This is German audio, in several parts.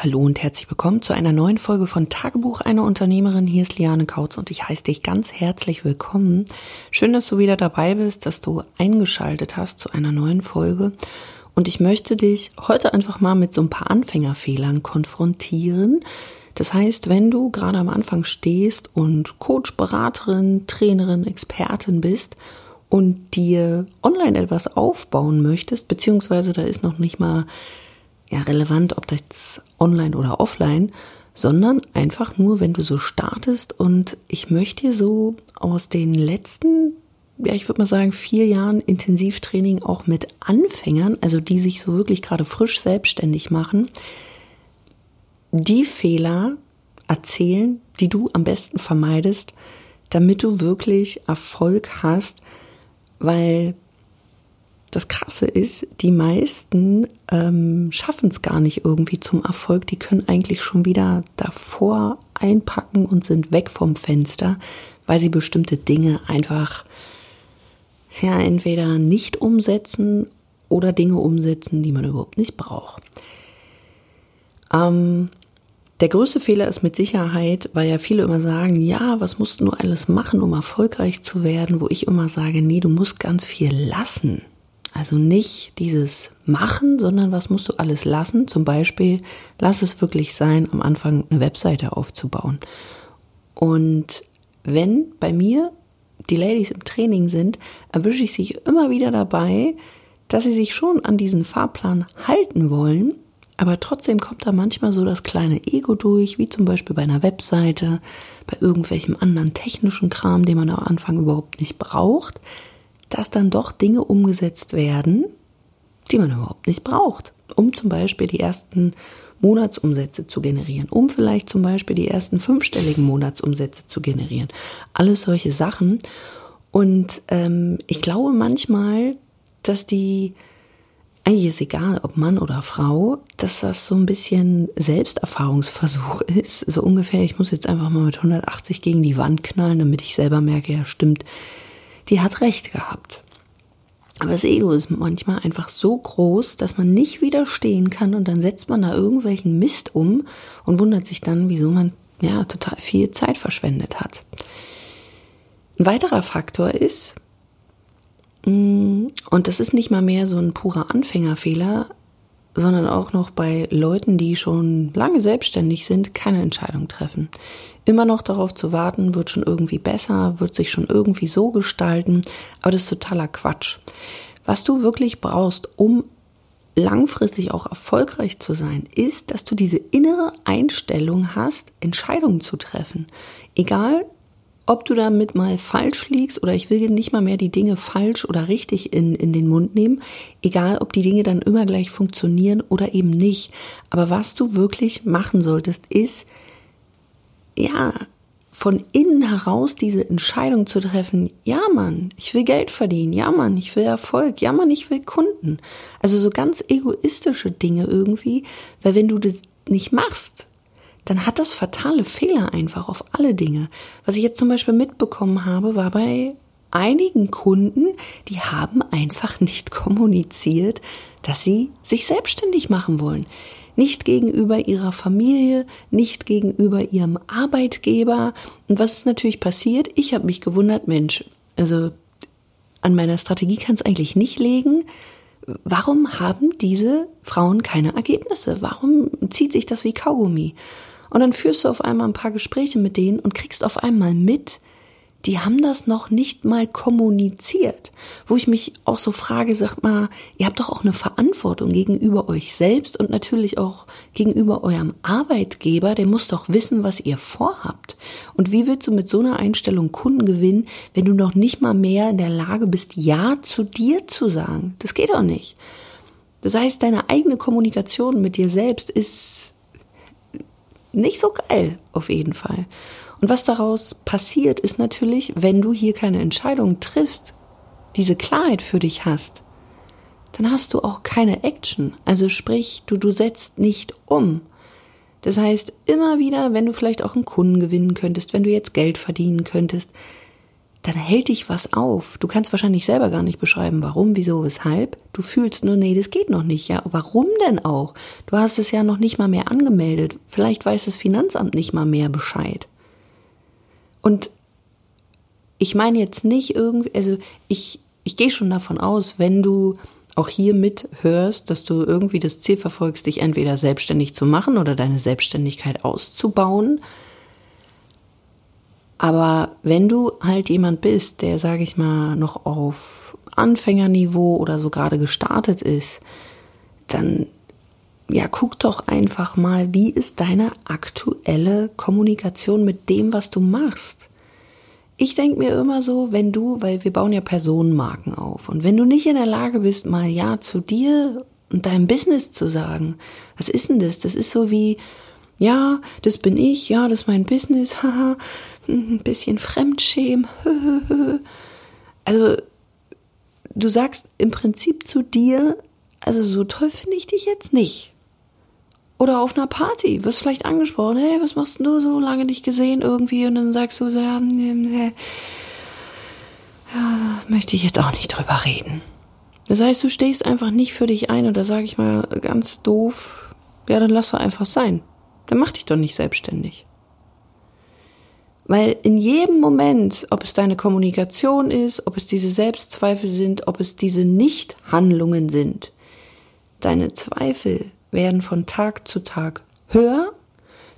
Hallo und herzlich willkommen zu einer neuen Folge von Tagebuch einer Unternehmerin. Hier ist Liane Kautz und ich heiße dich ganz herzlich willkommen. Schön, dass du wieder dabei bist, dass du eingeschaltet hast zu einer neuen Folge. Und ich möchte dich heute einfach mal mit so ein paar Anfängerfehlern konfrontieren. Das heißt, wenn du gerade am Anfang stehst und Coach, Beraterin, Trainerin, Expertin bist und dir online etwas aufbauen möchtest, beziehungsweise da ist noch nicht mal ja, relevant, ob das online oder offline, sondern einfach nur, wenn du so startest. Und ich möchte dir so aus den letzten, ja, ich würde mal sagen, vier Jahren Intensivtraining auch mit Anfängern, also die sich so wirklich gerade frisch selbstständig machen, die Fehler erzählen, die du am besten vermeidest, damit du wirklich Erfolg hast, weil das Krasse ist, die meisten ähm, schaffen es gar nicht irgendwie zum Erfolg. Die können eigentlich schon wieder davor einpacken und sind weg vom Fenster, weil sie bestimmte Dinge einfach ja entweder nicht umsetzen oder Dinge umsetzen, die man überhaupt nicht braucht. Ähm, der größte Fehler ist mit Sicherheit, weil ja viele immer sagen, ja, was musst du nur alles machen, um erfolgreich zu werden, wo ich immer sage, nee, du musst ganz viel lassen. Also nicht dieses Machen, sondern was musst du alles lassen? Zum Beispiel, lass es wirklich sein, am Anfang eine Webseite aufzubauen. Und wenn bei mir die Ladies im Training sind, erwische ich sich immer wieder dabei, dass sie sich schon an diesen Fahrplan halten wollen, aber trotzdem kommt da manchmal so das kleine Ego durch, wie zum Beispiel bei einer Webseite, bei irgendwelchem anderen technischen Kram, den man am Anfang überhaupt nicht braucht dass dann doch Dinge umgesetzt werden, die man überhaupt nicht braucht, um zum Beispiel die ersten Monatsumsätze zu generieren, um vielleicht zum Beispiel die ersten fünfstelligen Monatsumsätze zu generieren. Alles solche Sachen. Und ähm, ich glaube manchmal, dass die, eigentlich ist egal, ob Mann oder Frau, dass das so ein bisschen Selbsterfahrungsversuch ist. So ungefähr, ich muss jetzt einfach mal mit 180 gegen die Wand knallen, damit ich selber merke, ja stimmt, die hat recht gehabt. Aber das Ego ist manchmal einfach so groß, dass man nicht widerstehen kann und dann setzt man da irgendwelchen Mist um und wundert sich dann, wieso man ja total viel Zeit verschwendet hat. Ein weiterer Faktor ist, mm, und das ist nicht mal mehr so ein purer Anfängerfehler, sondern auch noch bei Leuten, die schon lange selbstständig sind, keine Entscheidung treffen. Immer noch darauf zu warten, wird schon irgendwie besser, wird sich schon irgendwie so gestalten, aber das ist totaler Quatsch. Was du wirklich brauchst, um langfristig auch erfolgreich zu sein, ist, dass du diese innere Einstellung hast, Entscheidungen zu treffen. Egal, ob du damit mal falsch liegst oder ich will nicht mal mehr die Dinge falsch oder richtig in, in den Mund nehmen, egal ob die Dinge dann immer gleich funktionieren oder eben nicht. Aber was du wirklich machen solltest, ist, ja, von innen heraus diese Entscheidung zu treffen, ja Mann, ich will Geld verdienen, ja Mann, ich will Erfolg, ja Mann, ich will Kunden. Also so ganz egoistische Dinge irgendwie, weil wenn du das nicht machst, dann hat das fatale Fehler einfach auf alle Dinge. Was ich jetzt zum Beispiel mitbekommen habe, war bei einigen Kunden, die haben einfach nicht kommuniziert, dass sie sich selbstständig machen wollen. Nicht gegenüber ihrer Familie, nicht gegenüber ihrem Arbeitgeber. Und was ist natürlich passiert? Ich habe mich gewundert, Mensch, also an meiner Strategie kann es eigentlich nicht legen warum haben diese Frauen keine Ergebnisse? Warum zieht sich das wie Kaugummi? Und dann führst du auf einmal ein paar Gespräche mit denen und kriegst auf einmal mit, die haben das noch nicht mal kommuniziert. Wo ich mich auch so frage, sag mal, ihr habt doch auch eine Verantwortung gegenüber euch selbst und natürlich auch gegenüber eurem Arbeitgeber, der muss doch wissen, was ihr vorhabt. Und wie willst du mit so einer Einstellung Kunden gewinnen, wenn du noch nicht mal mehr in der Lage bist, Ja zu dir zu sagen? Das geht doch nicht. Das heißt, deine eigene Kommunikation mit dir selbst ist nicht so geil, auf jeden Fall. Und was daraus passiert, ist natürlich, wenn du hier keine Entscheidung triffst, diese Klarheit für dich hast, dann hast du auch keine Action. Also sprich, du, du setzt nicht um. Das heißt, immer wieder, wenn du vielleicht auch einen Kunden gewinnen könntest, wenn du jetzt Geld verdienen könntest, dann hält dich was auf. Du kannst wahrscheinlich selber gar nicht beschreiben, warum, wieso, weshalb. Du fühlst nur, nee, das geht noch nicht. Ja, warum denn auch? Du hast es ja noch nicht mal mehr angemeldet. Vielleicht weiß das Finanzamt nicht mal mehr Bescheid. Und ich meine jetzt nicht irgendwie, also ich, ich gehe schon davon aus, wenn du auch hier mithörst, dass du irgendwie das Ziel verfolgst, dich entweder selbstständig zu machen oder deine Selbstständigkeit auszubauen. Aber wenn du halt jemand bist, der, sage ich mal, noch auf Anfängerniveau oder so gerade gestartet ist, dann ja, guck doch einfach mal, wie ist deine aktuelle Kommunikation mit dem, was du machst ich denke mir immer so, wenn du, weil wir bauen ja Personenmarken auf, und wenn du nicht in der Lage bist, mal Ja zu dir und deinem Business zu sagen, was ist denn das? Das ist so wie, ja, das bin ich, ja, das ist mein Business, haha, ein bisschen Fremdschämen. Also, du sagst im Prinzip zu dir, also so toll finde ich dich jetzt nicht. Oder auf einer Party, wirst vielleicht angesprochen, hey, was machst du so lange nicht gesehen irgendwie? Und dann sagst du so, ja, nee, ja, möchte ich jetzt auch nicht drüber reden. Das heißt, du stehst einfach nicht für dich ein oder sage ich mal ganz doof, ja, dann lass doch einfach sein. Dann mach dich doch nicht selbstständig. Weil in jedem Moment, ob es deine Kommunikation ist, ob es diese Selbstzweifel sind, ob es diese Nichthandlungen sind, deine Zweifel werden von Tag zu Tag höher.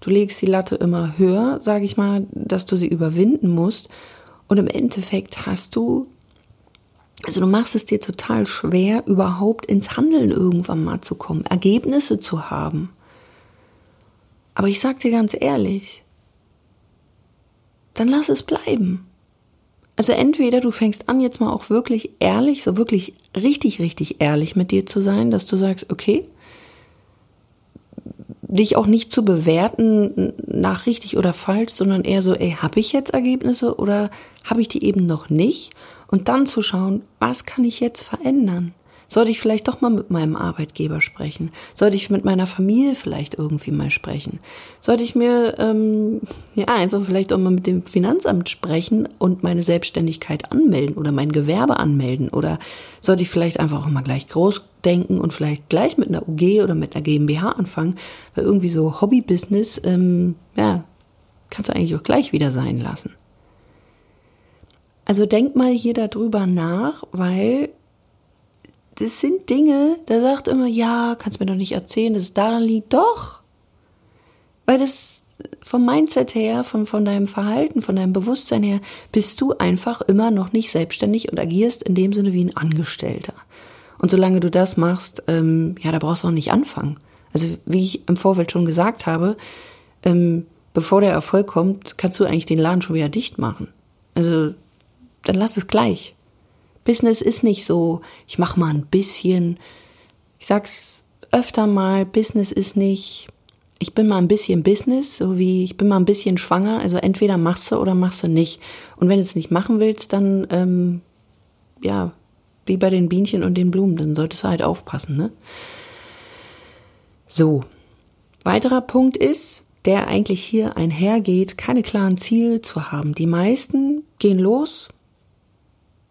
Du legst die Latte immer höher, sage ich mal, dass du sie überwinden musst. Und im Endeffekt hast du, also du machst es dir total schwer, überhaupt ins Handeln irgendwann mal zu kommen, Ergebnisse zu haben. Aber ich sag dir ganz ehrlich, dann lass es bleiben. Also entweder du fängst an, jetzt mal auch wirklich ehrlich, so wirklich richtig, richtig ehrlich mit dir zu sein, dass du sagst, okay, dich auch nicht zu bewerten nach richtig oder falsch, sondern eher so, ey, habe ich jetzt Ergebnisse oder habe ich die eben noch nicht? Und dann zu schauen, was kann ich jetzt verändern? Sollte ich vielleicht doch mal mit meinem Arbeitgeber sprechen? Sollte ich mit meiner Familie vielleicht irgendwie mal sprechen? Sollte ich mir ähm, ja einfach vielleicht auch mal mit dem Finanzamt sprechen und meine Selbstständigkeit anmelden oder mein Gewerbe anmelden? Oder sollte ich vielleicht einfach auch mal gleich groß denken und vielleicht gleich mit einer UG oder mit einer GmbH anfangen? Weil irgendwie so Hobbybusiness, ähm, ja, kannst du eigentlich auch gleich wieder sein lassen. Also denk mal hier darüber nach, weil das sind Dinge, da sagt immer, ja, kannst mir doch nicht erzählen, dass es daran liegt. Doch. Weil das vom Mindset her, von, von deinem Verhalten, von deinem Bewusstsein her, bist du einfach immer noch nicht selbstständig und agierst in dem Sinne wie ein Angestellter. Und solange du das machst, ähm, ja, da brauchst du auch nicht anfangen. Also wie ich im Vorfeld schon gesagt habe, ähm, bevor der Erfolg kommt, kannst du eigentlich den Laden schon wieder dicht machen. Also dann lass es gleich. Business ist nicht so, ich mache mal ein bisschen. Ich sag's öfter mal, Business ist nicht, ich bin mal ein bisschen Business, so wie ich bin mal ein bisschen schwanger. Also entweder machst du oder machst du nicht. Und wenn du es nicht machen willst, dann ähm, ja, wie bei den Bienchen und den Blumen, dann solltest du halt aufpassen, ne? So. Weiterer Punkt ist, der eigentlich hier einhergeht, keine klaren Ziele zu haben. Die meisten gehen los,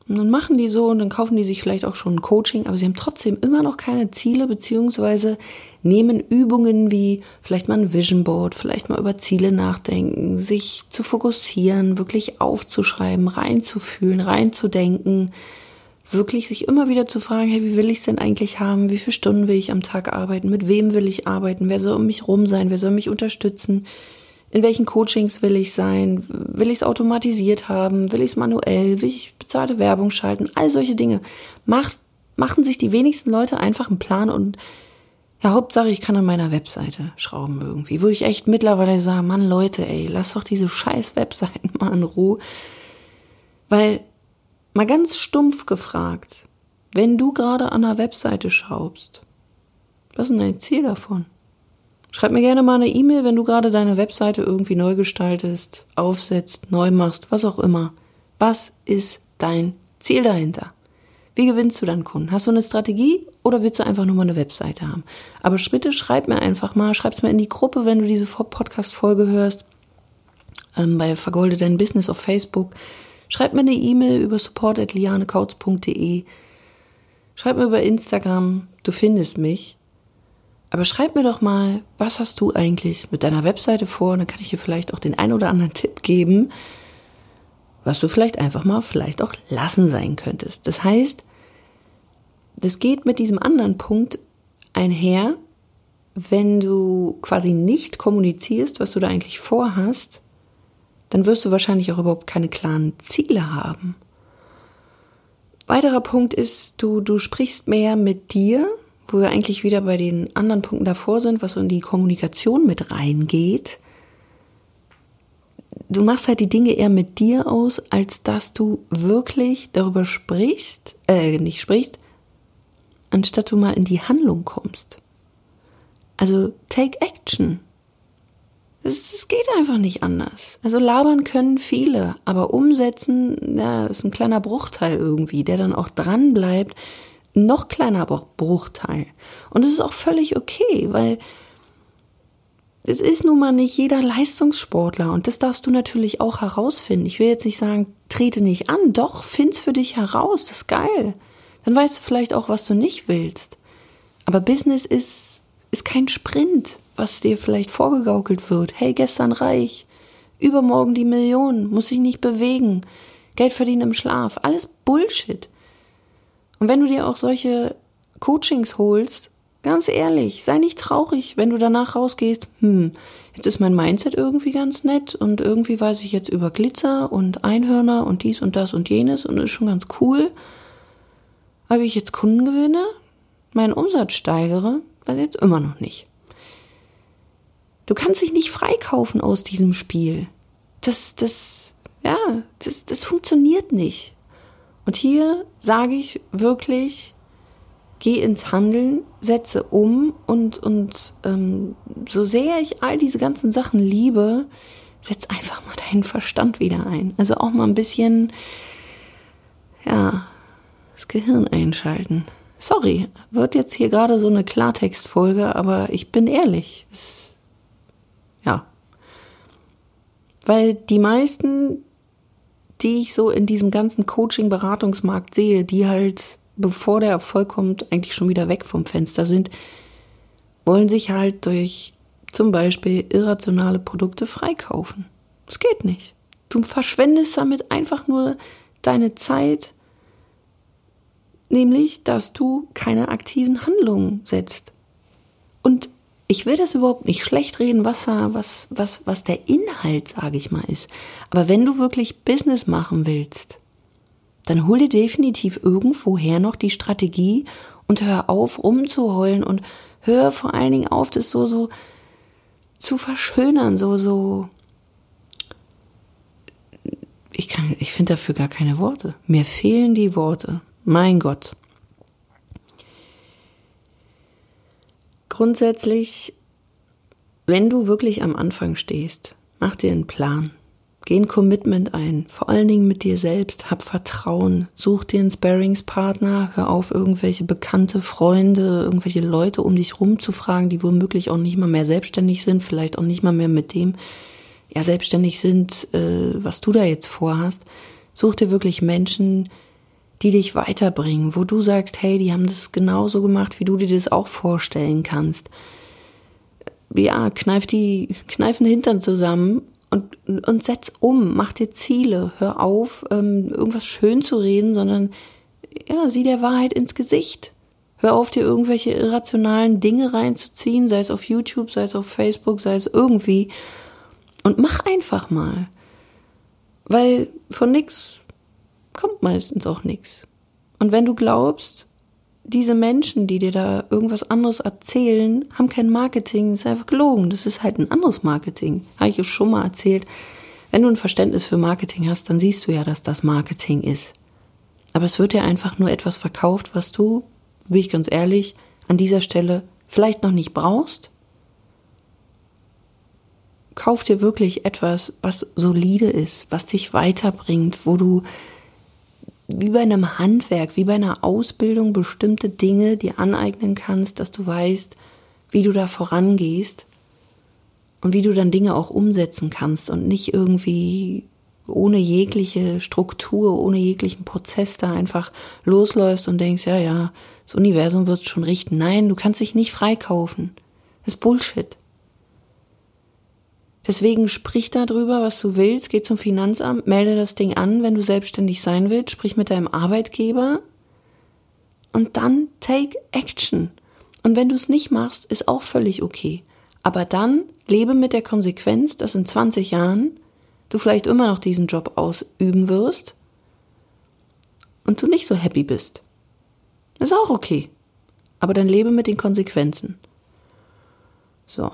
und dann machen die so und dann kaufen die sich vielleicht auch schon ein Coaching, aber sie haben trotzdem immer noch keine Ziele, beziehungsweise nehmen Übungen wie vielleicht mal ein Vision Board, vielleicht mal über Ziele nachdenken, sich zu fokussieren, wirklich aufzuschreiben, reinzufühlen, reinzudenken, wirklich sich immer wieder zu fragen, hey, wie will ich es denn eigentlich haben? Wie viele Stunden will ich am Tag arbeiten? Mit wem will ich arbeiten? Wer soll um mich rum sein? Wer soll mich unterstützen? In welchen Coachings will ich sein, will ich es automatisiert haben, will ich es manuell, will ich bezahlte Werbung schalten, all solche Dinge. Mach, machen sich die wenigsten Leute einfach einen Plan und ja, Hauptsache, ich kann an meiner Webseite schrauben irgendwie, wo ich echt mittlerweile sage, Mann, Leute, ey, lass doch diese scheiß Webseiten mal in Ruhe. Weil, mal ganz stumpf gefragt, wenn du gerade an einer Webseite schraubst, was ist denn dein Ziel davon? Schreib mir gerne mal eine E-Mail, wenn du gerade deine Webseite irgendwie neu gestaltest, aufsetzt, neu machst, was auch immer. Was ist dein Ziel dahinter? Wie gewinnst du deinen Kunden? Hast du eine Strategie oder willst du einfach nur mal eine Webseite haben? Aber Schritte schreib mir einfach mal, schreib's mir in die Gruppe, wenn du diese Podcast-Folge hörst, ähm, bei Vergolde dein Business auf Facebook. Schreib mir eine E-Mail über support.lianekautz.de. Schreib mir über Instagram, du findest mich. Aber schreib mir doch mal, was hast du eigentlich mit deiner Webseite vor? dann kann ich dir vielleicht auch den ein oder anderen Tipp geben, was du vielleicht einfach mal vielleicht auch lassen sein könntest. Das heißt, das geht mit diesem anderen Punkt einher, wenn du quasi nicht kommunizierst, was du da eigentlich vorhast, dann wirst du wahrscheinlich auch überhaupt keine klaren Ziele haben. Weiterer Punkt ist, du, du sprichst mehr mit dir, wo wir eigentlich wieder bei den anderen Punkten davor sind, was so in die Kommunikation mit reingeht. Du machst halt die Dinge eher mit dir aus, als dass du wirklich darüber sprichst, äh, nicht sprichst, anstatt du mal in die Handlung kommst. Also take action. Es, geht einfach nicht anders. Also labern können viele, aber umsetzen, ja, ist ein kleiner Bruchteil irgendwie, der dann auch dran bleibt. Noch kleiner Bruchteil. Und es ist auch völlig okay, weil es ist nun mal nicht jeder Leistungssportler und das darfst du natürlich auch herausfinden. Ich will jetzt nicht sagen, trete nicht an, doch, find's für dich heraus, das ist geil. Dann weißt du vielleicht auch, was du nicht willst. Aber Business ist, ist kein Sprint was dir vielleicht vorgegaukelt wird. Hey, gestern reich, übermorgen die Million, muss sich nicht bewegen, Geld verdienen im Schlaf, alles Bullshit. Und wenn du dir auch solche Coachings holst, ganz ehrlich, sei nicht traurig, wenn du danach rausgehst, hm, jetzt ist mein Mindset irgendwie ganz nett und irgendwie weiß ich jetzt über Glitzer und Einhörner und dies und das und jenes und ist schon ganz cool. Aber wie ich jetzt Kunden gewinne, meinen Umsatz steigere, weiß ich jetzt immer noch nicht. Du kannst dich nicht freikaufen aus diesem Spiel. Das, das, ja, das, das funktioniert nicht. Und hier sage ich wirklich, geh ins Handeln, setze um und, und ähm, so sehr ich all diese ganzen Sachen liebe, setz einfach mal deinen Verstand wieder ein. Also auch mal ein bisschen, ja, das Gehirn einschalten. Sorry, wird jetzt hier gerade so eine Klartextfolge, aber ich bin ehrlich. Es ja. Weil die meisten, die ich so in diesem ganzen Coaching-Beratungsmarkt sehe, die halt, bevor der Erfolg kommt, eigentlich schon wieder weg vom Fenster sind, wollen sich halt durch zum Beispiel irrationale Produkte freikaufen. Das geht nicht. Du verschwendest damit einfach nur deine Zeit, nämlich, dass du keine aktiven Handlungen setzt. Und ich will das überhaupt nicht schlecht reden, was, was, was, was der Inhalt, sage ich mal, ist. Aber wenn du wirklich Business machen willst, dann hol dir definitiv irgendwoher noch die Strategie und hör auf, rumzuheulen und hör vor allen Dingen auf, das so, so zu verschönern, so, so. Ich kann, ich finde dafür gar keine Worte. Mir fehlen die Worte. Mein Gott. Grundsätzlich, wenn du wirklich am Anfang stehst, mach dir einen Plan. Geh ein Commitment ein, vor allen Dingen mit dir selbst, hab Vertrauen, such dir einen Sparringspartner, hör auf, irgendwelche bekannte Freunde, irgendwelche Leute um dich rumzufragen, die womöglich auch nicht mal mehr selbstständig sind, vielleicht auch nicht mal mehr mit dem, ja, selbstständig sind, äh, was du da jetzt vorhast. Such dir wirklich Menschen, die dich weiterbringen, wo du sagst, hey, die haben das genauso gemacht, wie du dir das auch vorstellen kannst. Ja, kneif die, kneif den Hintern zusammen und, und setz um, mach dir Ziele, hör auf, ähm, irgendwas schön zu reden, sondern ja, sieh der Wahrheit ins Gesicht. Hör auf, dir irgendwelche irrationalen Dinge reinzuziehen, sei es auf YouTube, sei es auf Facebook, sei es irgendwie. Und mach einfach mal. Weil von nix kommt meistens auch nichts. Und wenn du glaubst, diese Menschen, die dir da irgendwas anderes erzählen, haben kein Marketing, das ist einfach gelogen. Das ist halt ein anderes Marketing. Habe ich euch schon mal erzählt. Wenn du ein Verständnis für Marketing hast, dann siehst du ja, dass das Marketing ist. Aber es wird dir einfach nur etwas verkauft, was du, bin ich ganz ehrlich, an dieser Stelle vielleicht noch nicht brauchst. Kauf dir wirklich etwas, was solide ist, was dich weiterbringt, wo du wie bei einem Handwerk, wie bei einer Ausbildung bestimmte Dinge dir aneignen kannst, dass du weißt, wie du da vorangehst und wie du dann Dinge auch umsetzen kannst und nicht irgendwie ohne jegliche Struktur, ohne jeglichen Prozess da einfach losläufst und denkst, ja, ja, das Universum wird es schon richten. Nein, du kannst dich nicht freikaufen. Das ist Bullshit. Deswegen sprich darüber, was du willst, geh zum Finanzamt, melde das Ding an, wenn du selbstständig sein willst, sprich mit deinem Arbeitgeber und dann take action. Und wenn du es nicht machst, ist auch völlig okay. Aber dann lebe mit der Konsequenz, dass in 20 Jahren du vielleicht immer noch diesen Job ausüben wirst und du nicht so happy bist. ist auch okay. Aber dann lebe mit den Konsequenzen. So.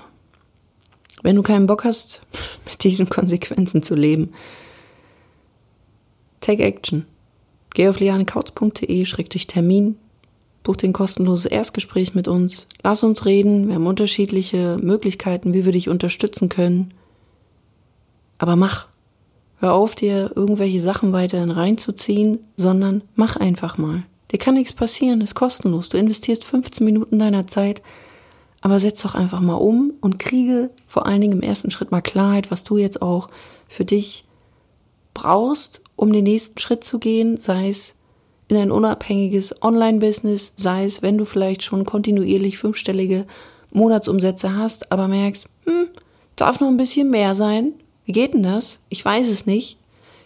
Wenn du keinen Bock hast, mit diesen Konsequenzen zu leben, take action. Geh auf lianekautz.de-termin, buch den kostenloses Erstgespräch mit uns, lass uns reden, wir haben unterschiedliche Möglichkeiten, wie wir dich unterstützen können. Aber mach. Hör auf, dir irgendwelche Sachen weiterhin reinzuziehen, sondern mach einfach mal. Dir kann nichts passieren, ist kostenlos. Du investierst 15 Minuten deiner Zeit, aber setz doch einfach mal um und kriege vor allen Dingen im ersten Schritt mal Klarheit, was du jetzt auch für dich brauchst, um den nächsten Schritt zu gehen, sei es in ein unabhängiges Online-Business, sei es, wenn du vielleicht schon kontinuierlich fünfstellige Monatsumsätze hast, aber merkst, hm, darf noch ein bisschen mehr sein. Wie geht denn das? Ich weiß es nicht.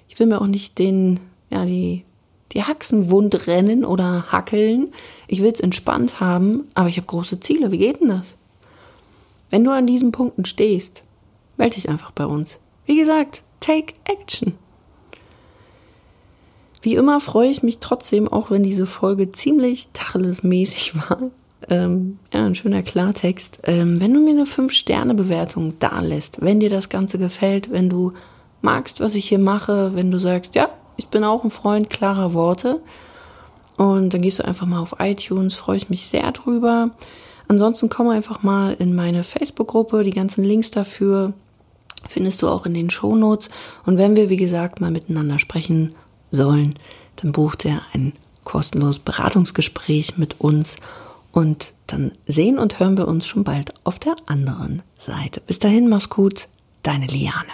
Ich will mir auch nicht den, ja, die, die Haxen wund rennen oder hackeln. Ich will es entspannt haben, aber ich habe große Ziele. Wie geht denn das? Wenn du an diesen Punkten stehst, melde dich einfach bei uns. Wie gesagt, take action. Wie immer freue ich mich trotzdem, auch wenn diese Folge ziemlich tachelesmäßig war. Ähm, ja, ein schöner Klartext. Ähm, wenn du mir eine 5-Sterne-Bewertung da lässt, wenn dir das Ganze gefällt, wenn du magst, was ich hier mache, wenn du sagst, ja, ich bin auch ein Freund klarer Worte. Und dann gehst du einfach mal auf iTunes, freue ich mich sehr drüber. Ansonsten komm einfach mal in meine Facebook-Gruppe. Die ganzen Links dafür findest du auch in den Shownotes. Und wenn wir, wie gesagt, mal miteinander sprechen sollen, dann bucht er ein kostenloses Beratungsgespräch mit uns. Und dann sehen und hören wir uns schon bald auf der anderen Seite. Bis dahin, mach's gut, deine Liane.